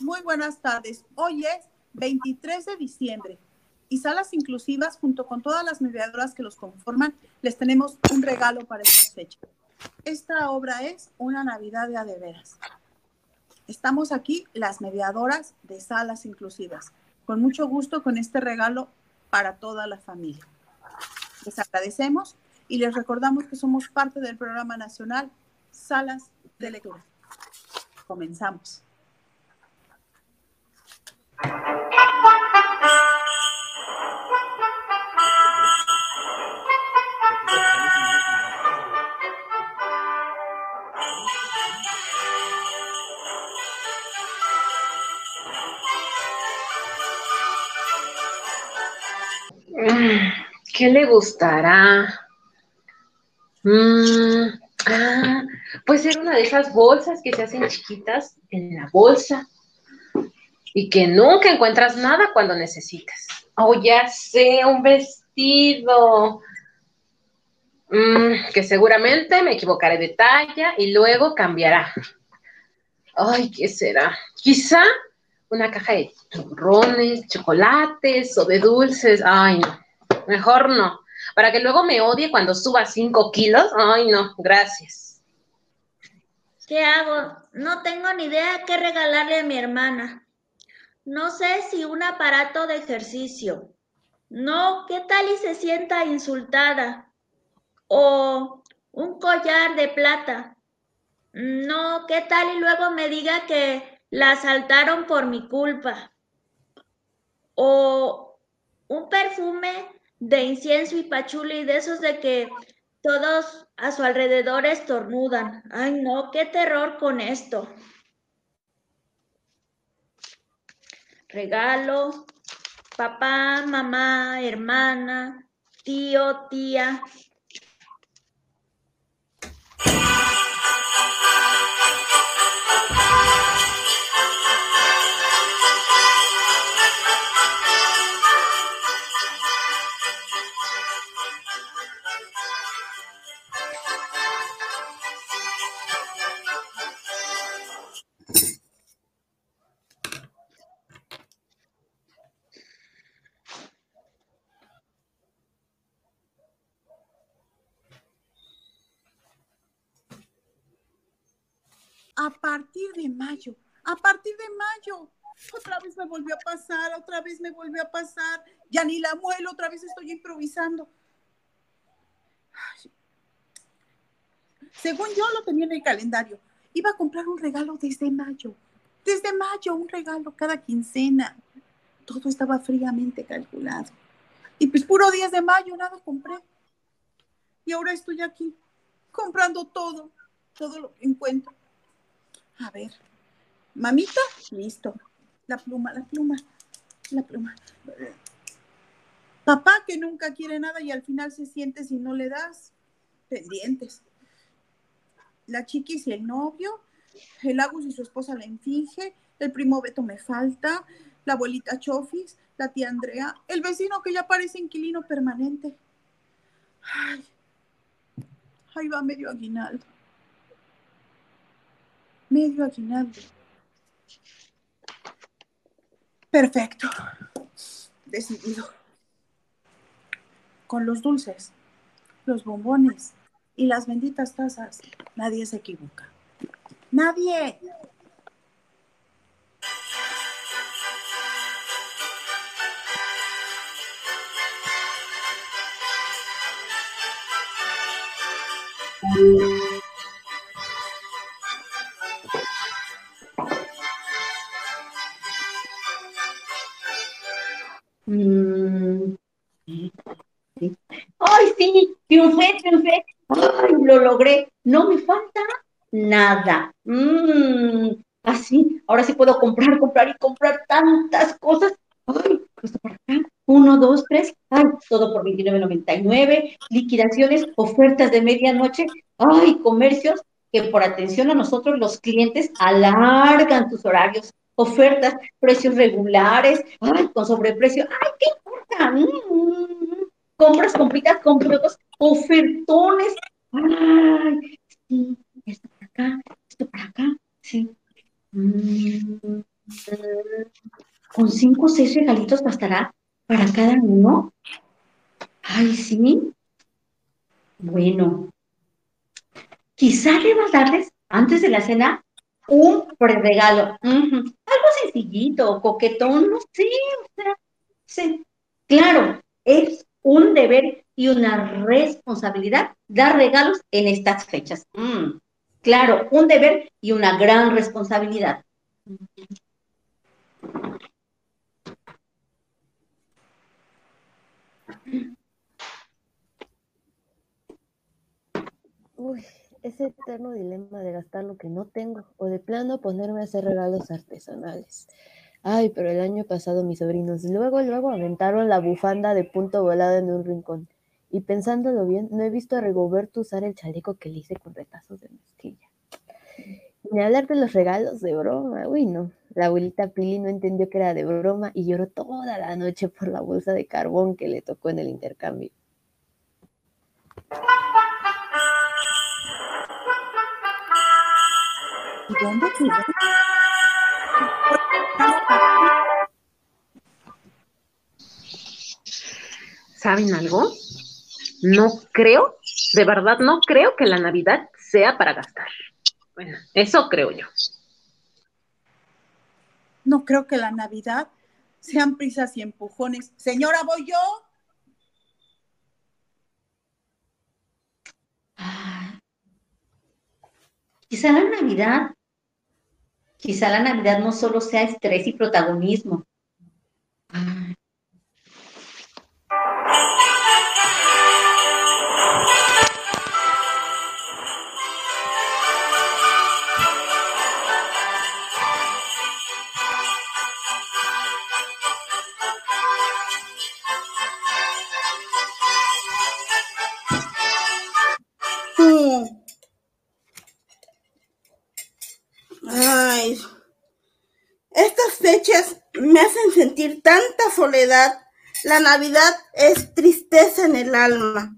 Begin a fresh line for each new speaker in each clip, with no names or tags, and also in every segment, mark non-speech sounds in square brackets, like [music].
Muy buenas tardes. Hoy es 23 de diciembre y Salas Inclusivas, junto con todas las mediadoras que los conforman, les tenemos un regalo para esta fecha. Esta obra es una Navidad de adeveras. Estamos aquí las mediadoras de Salas Inclusivas, con mucho gusto con este regalo para toda la familia. Les agradecemos y les recordamos que somos parte del programa nacional Salas de Lectura. Comenzamos.
¿Qué le gustará? Mm, ah, puede ser una de esas bolsas que se hacen chiquitas en la bolsa y que nunca encuentras nada cuando necesitas. Oh, ya sé, un vestido. Mm, que seguramente me equivocaré de talla y luego cambiará. Ay, ¿qué será? Quizá una caja de turrones, chocolates o de dulces. Ay, no. Mejor no. Para que luego me odie cuando suba cinco kilos. Ay, no. Gracias.
¿Qué hago? No tengo ni idea qué regalarle a mi hermana. No sé si un aparato de ejercicio. No, ¿qué tal y se sienta insultada? O un collar de plata. No, ¿qué tal y luego me diga que la asaltaron por mi culpa? O un perfume de incienso y pachuli, de esos de que todos a su alrededor estornudan. Ay, no, qué terror con esto. Regalo, papá, mamá, hermana, tío, tía.
De mayo, a partir de mayo. Otra vez me volvió a pasar, otra vez me volvió a pasar. Ya ni la muelo, otra vez estoy improvisando. Según yo lo tenía en el calendario, iba a comprar un regalo desde mayo. Desde mayo, un regalo cada quincena. Todo estaba fríamente calculado. Y pues puro 10 de mayo, nada compré. Y ahora estoy aquí, comprando todo, todo lo que encuentro. A ver, mamita, listo. La pluma, la pluma, la pluma. Papá que nunca quiere nada y al final se siente si no le das pendientes. La chiquis y el novio, el Agus y su esposa la infinge, el primo Beto me falta, la abuelita Chofis, la tía Andrea, el vecino que ya parece inquilino permanente. Ay, ahí va medio aguinaldo medio aguinaldo. Perfecto. Decidido. Con los dulces, los bombones y las benditas tazas, nadie se equivoca. Nadie.
Mm. Ay, sí, triunfé, triunfé. Ay, lo logré. No me falta nada. Mm, así, ahora sí puedo comprar, comprar y comprar tantas cosas. Ay, esto por acá. Uno, dos, tres. Ay, todo por $29.99. Liquidaciones, ofertas de medianoche. Ay, comercios que por atención a nosotros los clientes alargan sus horarios ofertas, precios regulares, ay, con sobreprecio, ay, ¿qué importa? Mm, compras, compritas, compras, ofertones, ay, sí, esto para acá, esto para acá, sí. Mm, cinco o seis regalitos bastará para cada uno. Ay, sí. Bueno, quizá debas darles antes de la cena un preregalo. Algo sencillito, coquetón, no sé. sí. Claro, es un deber y una responsabilidad dar regalos en estas fechas. Mm, claro, un deber y una gran responsabilidad.
Uy, ese eterno dilema de gastar lo que no tengo o de plano ponerme a hacer regalos artesanales. Ay, pero el año pasado mis sobrinos luego, luego aventaron la bufanda de punto volado en un rincón. Y pensándolo bien, no he visto a Rigoberto usar el chaleco que le hice con retazos de mezquilla. Ni hablar de los regalos de broma. Uy, no. La abuelita Pili no entendió que era de broma y lloró toda la noche por la bolsa de carbón que le tocó en el intercambio.
¿Dónde
¿Saben algo? No creo, de verdad no creo que la Navidad sea para gastar. Bueno, eso creo yo.
No creo que la Navidad sean prisas y empujones. Señora, voy yo.
Ah, quizá la Navidad, quizá la Navidad no solo sea estrés y protagonismo.
Estas fechas me hacen sentir tanta soledad. La Navidad es tristeza en el alma.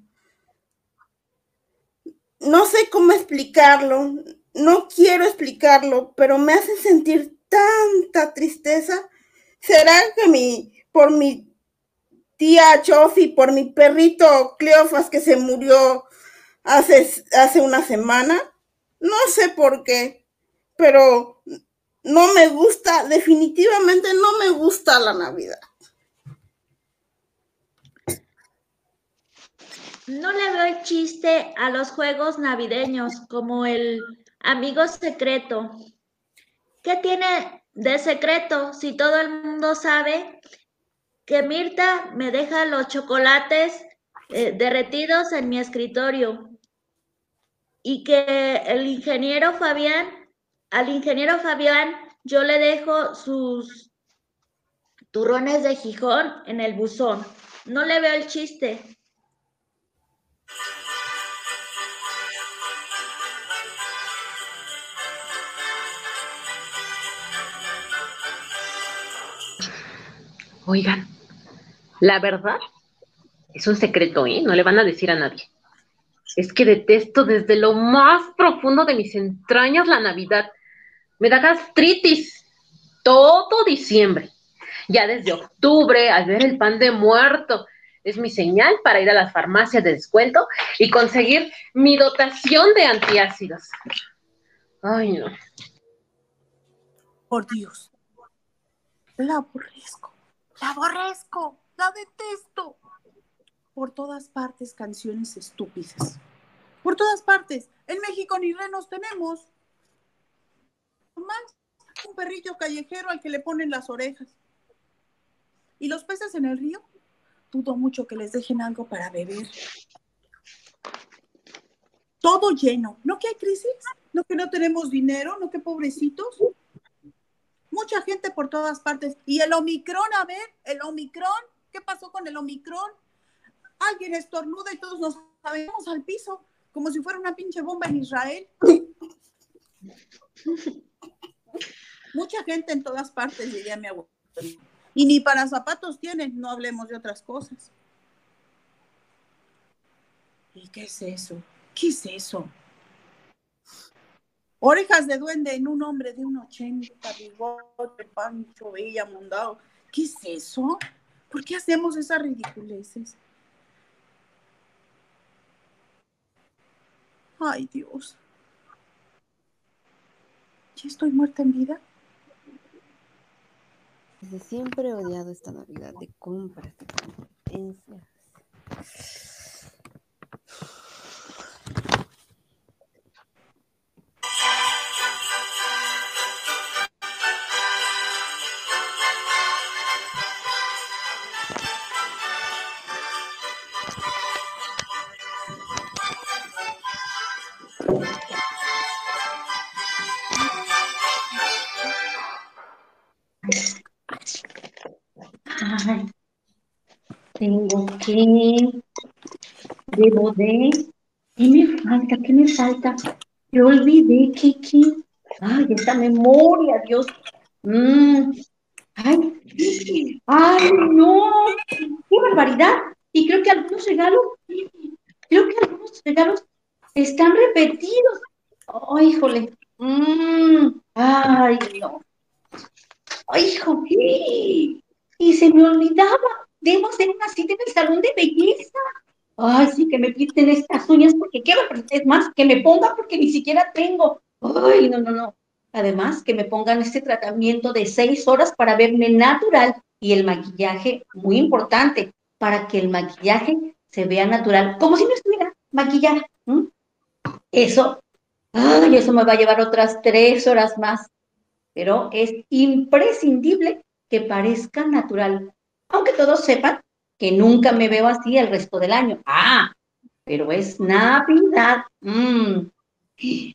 No sé cómo explicarlo, no quiero explicarlo, pero me hace sentir tanta tristeza. ¿Será que mi, por mi tía Chofi, por mi perrito Cleofas que se murió hace, hace una semana? No sé por qué pero no me gusta, definitivamente no me gusta la Navidad.
No le veo el chiste a los juegos navideños como el amigo secreto. ¿Qué tiene de secreto si todo el mundo sabe que Mirta me deja los chocolates eh, derretidos en mi escritorio y que el ingeniero Fabián al ingeniero Fabián yo le dejo sus turrones de Gijón en el buzón. No le veo el chiste.
Oigan, la verdad es un secreto, ¿eh? No le van a decir a nadie. Es que detesto desde lo más profundo de mis entrañas la Navidad. Me da gastritis todo diciembre. Ya desde octubre, al ver el pan de muerto, es mi señal para ir a las farmacias de descuento y conseguir mi dotación de antiácidos. Ay, no.
Por Dios. La aborrezco. La aborrezco. La detesto. Por todas partes canciones estúpidas. Por todas partes. En México ni renos tenemos más un perrillo callejero al que le ponen las orejas. ¿Y los peces en el río? Dudo mucho que les dejen algo para beber. Todo lleno. ¿No que hay crisis? ¿No que no tenemos dinero? ¿No que pobrecitos? Mucha gente por todas partes. Y el Omicron, a ver, el Omicron, ¿qué pasó con el Omicron? Alguien estornuda y todos nos sabemos al piso, como si fuera una pinche bomba en Israel. Mucha gente en todas partes, diría mi abuelo. Y ni para zapatos tienen, no hablemos de otras cosas. ¿Y qué es eso? ¿Qué es eso? Orejas de duende en un hombre de un ochenta, bigote, pancho, bella, mondado. ¿Qué es eso? ¿Por qué hacemos esas ridiculeces? Ay, Dios. ¿Ya estoy muerta en vida?
Desde siempre he odiado esta Navidad de compras, de competencias.
Debo de, ¿qué me falta? ¿Qué me falta? Te olvidé, Kiki. Ay, esta memoria, Dios. Mm. Ay, ay, no, qué barbaridad. Y creo que algunos regalos, creo que algunos regalos están repetidos. Ay, híjole. Mm. Ay, no. Ay, hijo. Y se me olvidaba, debo hacer una cita en el salón de belleza. Ay, sí, que me pinten estas uñas porque quiero, es más, que me pongan porque ni siquiera tengo. Ay, no, no, no. Además, que me pongan este tratamiento de seis horas para verme natural y el maquillaje, muy importante, para que el maquillaje se vea natural, como si no estuviera maquillada. ¿m? Eso, ay, eso me va a llevar otras tres horas más, pero es imprescindible que parezca natural, aunque todos sepan que nunca me veo así el resto del año. Ah, pero es Navidad. Mm.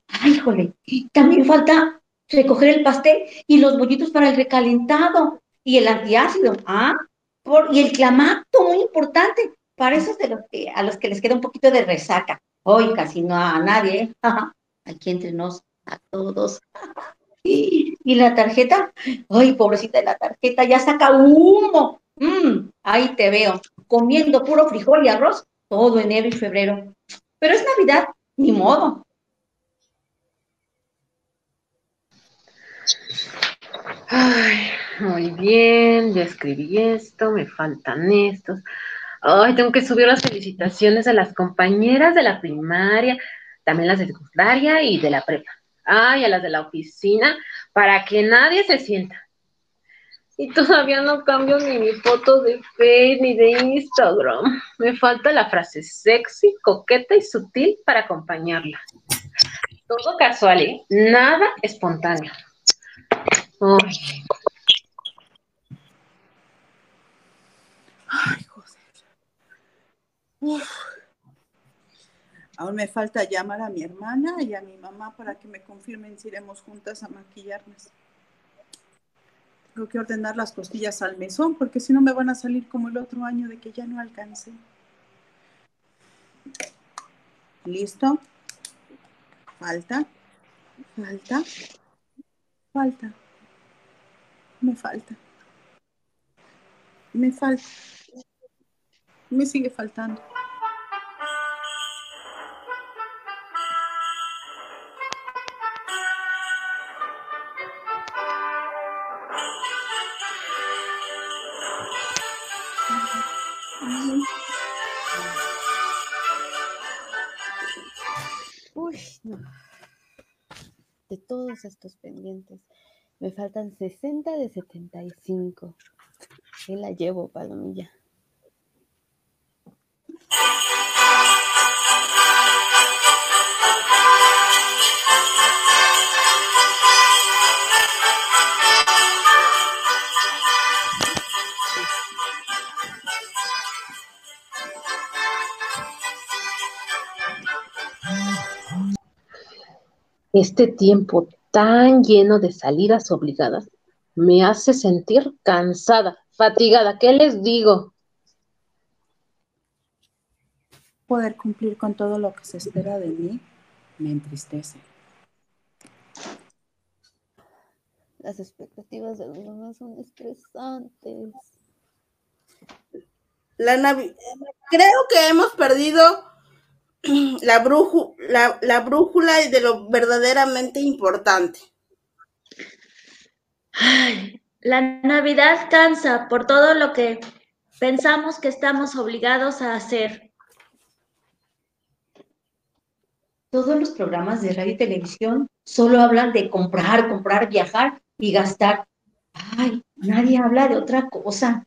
Ay, también falta recoger el pastel y los bollitos para el recalentado y el antiácido. Ah, por, y el clamato, muy importante. Para esos de los que, a los que les queda un poquito de resaca. Hoy casi no a nadie, ¿eh? Aquí entre nos, a todos. [laughs] Y la tarjeta, ay, pobrecita de la tarjeta, ya saca humo. Mm, ahí te veo, comiendo puro frijol y arroz todo enero y febrero. Pero es Navidad, ni modo.
Ay, muy bien, ya escribí esto, me faltan estos. Ay, tengo que subir las felicitaciones de las compañeras de la primaria, también las de secundaria y de la prepa. Ay, a las de la oficina, para que nadie se sienta. Y todavía no cambio ni mi foto de Facebook ni de Instagram. Me falta la frase sexy, coqueta y sutil para acompañarla. Todo casual, ¿eh? Nada espontáneo. Ay,
Ay, José. Aún me falta llamar a mi hermana y a mi mamá para que me confirmen si iremos juntas a maquillarnos. Tengo que ordenar las costillas al mesón porque si no me van a salir como el otro año de que ya no alcancé. ¿Listo? Falta. Falta. Falta. Me falta. Me falta. Me sigue faltando.
No. De todos estos pendientes, me faltan 60 de 75. ¿Qué la llevo, Palomilla?
Este tiempo tan lleno de salidas obligadas me hace sentir cansada, fatigada. ¿Qué les digo?
Poder cumplir con todo lo que se espera de mí me entristece.
Las expectativas de los demás son estresantes.
La Creo que hemos perdido [clears throat] la, brúju- la, la brújula de lo verdaderamente importante.
Ay,
La Navidad cansa por todo lo que pensamos que estamos obligados a hacer.
Todos los programas de radio y televisión solo hablan de comprar, comprar, viajar y gastar. Ay, nadie habla de otra cosa.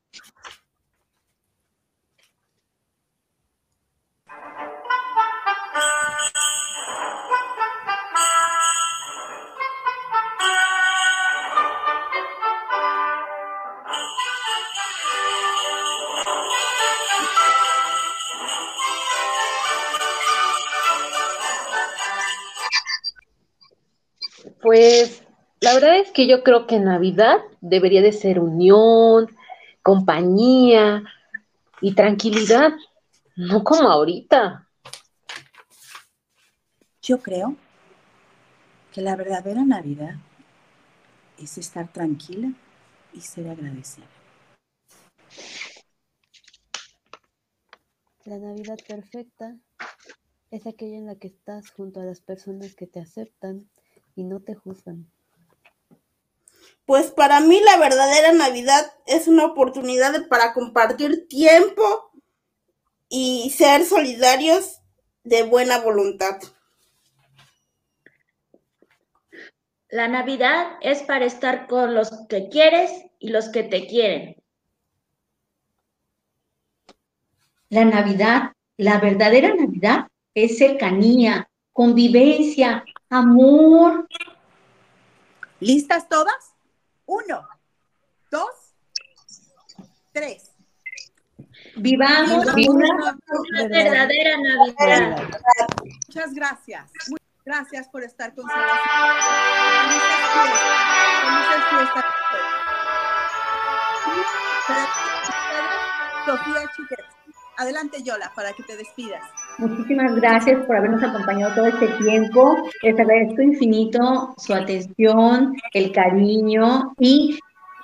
Pues la verdad es que yo creo que Navidad debería de ser unión, compañía y tranquilidad, no como ahorita.
Yo creo que la verdadera Navidad es estar tranquila y ser agradecida.
La Navidad perfecta es aquella en la que estás junto a las personas que te aceptan y no te juzgan.
Pues para mí la verdadera Navidad es una oportunidad para compartir tiempo y ser solidarios de buena voluntad.
La Navidad es para estar con los que quieres y los que te quieren.
La Navidad, la verdadera Navidad es cercanía, convivencia, amor.
¿Listas todas? Uno, dos, tres.
Vivamos
una, una verdadera Navidad.
Muchas gracias. Gracias por estar con nosotros. Sofía Chiquet. Adelante, Yola, para que te despidas.
Muchísimas gracias por habernos acompañado todo este tiempo. Les agradezco infinito su atención, el cariño y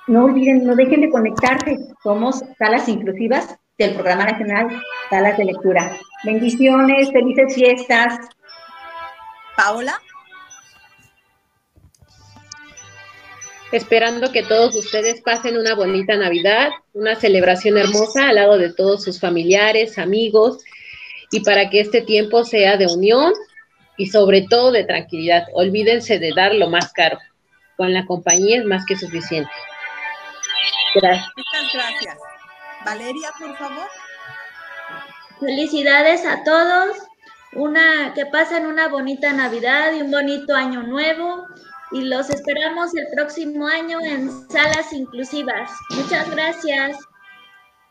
no olviden, no dejen de conectarse. Somos salas inclusivas del Programa Nacional Salas de Lectura. Bendiciones, felices fiestas.
Paola.
Esperando que todos ustedes pasen una bonita Navidad, una celebración hermosa al lado de todos sus familiares, amigos, y para que este tiempo sea de unión y sobre todo de tranquilidad. Olvídense de dar lo más caro. Con la compañía es más que suficiente.
Gracias. Muchas gracias. Valeria, por favor.
Felicidades a todos. Una, que pasen una bonita Navidad y un bonito año nuevo. Y los esperamos el próximo año en salas inclusivas. Muchas gracias.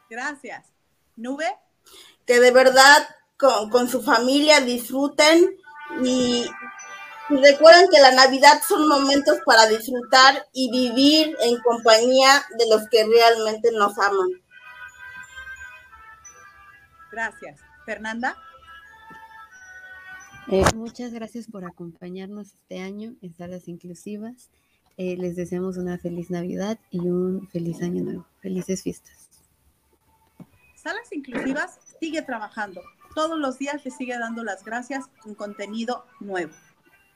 Gracias. Nube.
Que de verdad con, con su familia disfruten y, y recuerden que la Navidad son momentos para disfrutar y vivir en compañía de los que realmente nos aman.
Gracias. Fernanda.
Eh, muchas gracias por acompañarnos este año en Salas Inclusivas. Eh, les deseamos una feliz Navidad y un feliz año nuevo. Felices fiestas.
Salas Inclusivas sigue trabajando. Todos los días le sigue dando las gracias con contenido nuevo.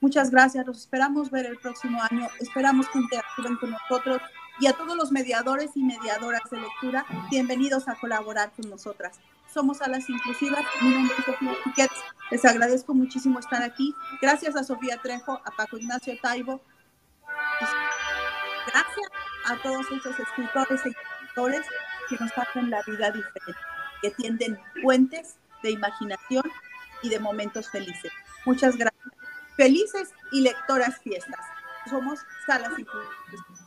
Muchas gracias. Los esperamos ver el próximo año. Esperamos que interactúen con nosotros y a todos los mediadores y mediadoras de lectura. Bienvenidos a colaborar con nosotras. Somos Salas Inclusivas. Mi nombre es Sofía. Les agradezco muchísimo estar aquí. Gracias a Sofía Trejo, a Paco Ignacio Taibo. Gracias a todos esos escritores y escritores que nos hacen la vida diferente, que tienden puentes de imaginación y de momentos felices. Muchas gracias. Felices y lectoras fiestas. Somos Salas Inclusivas.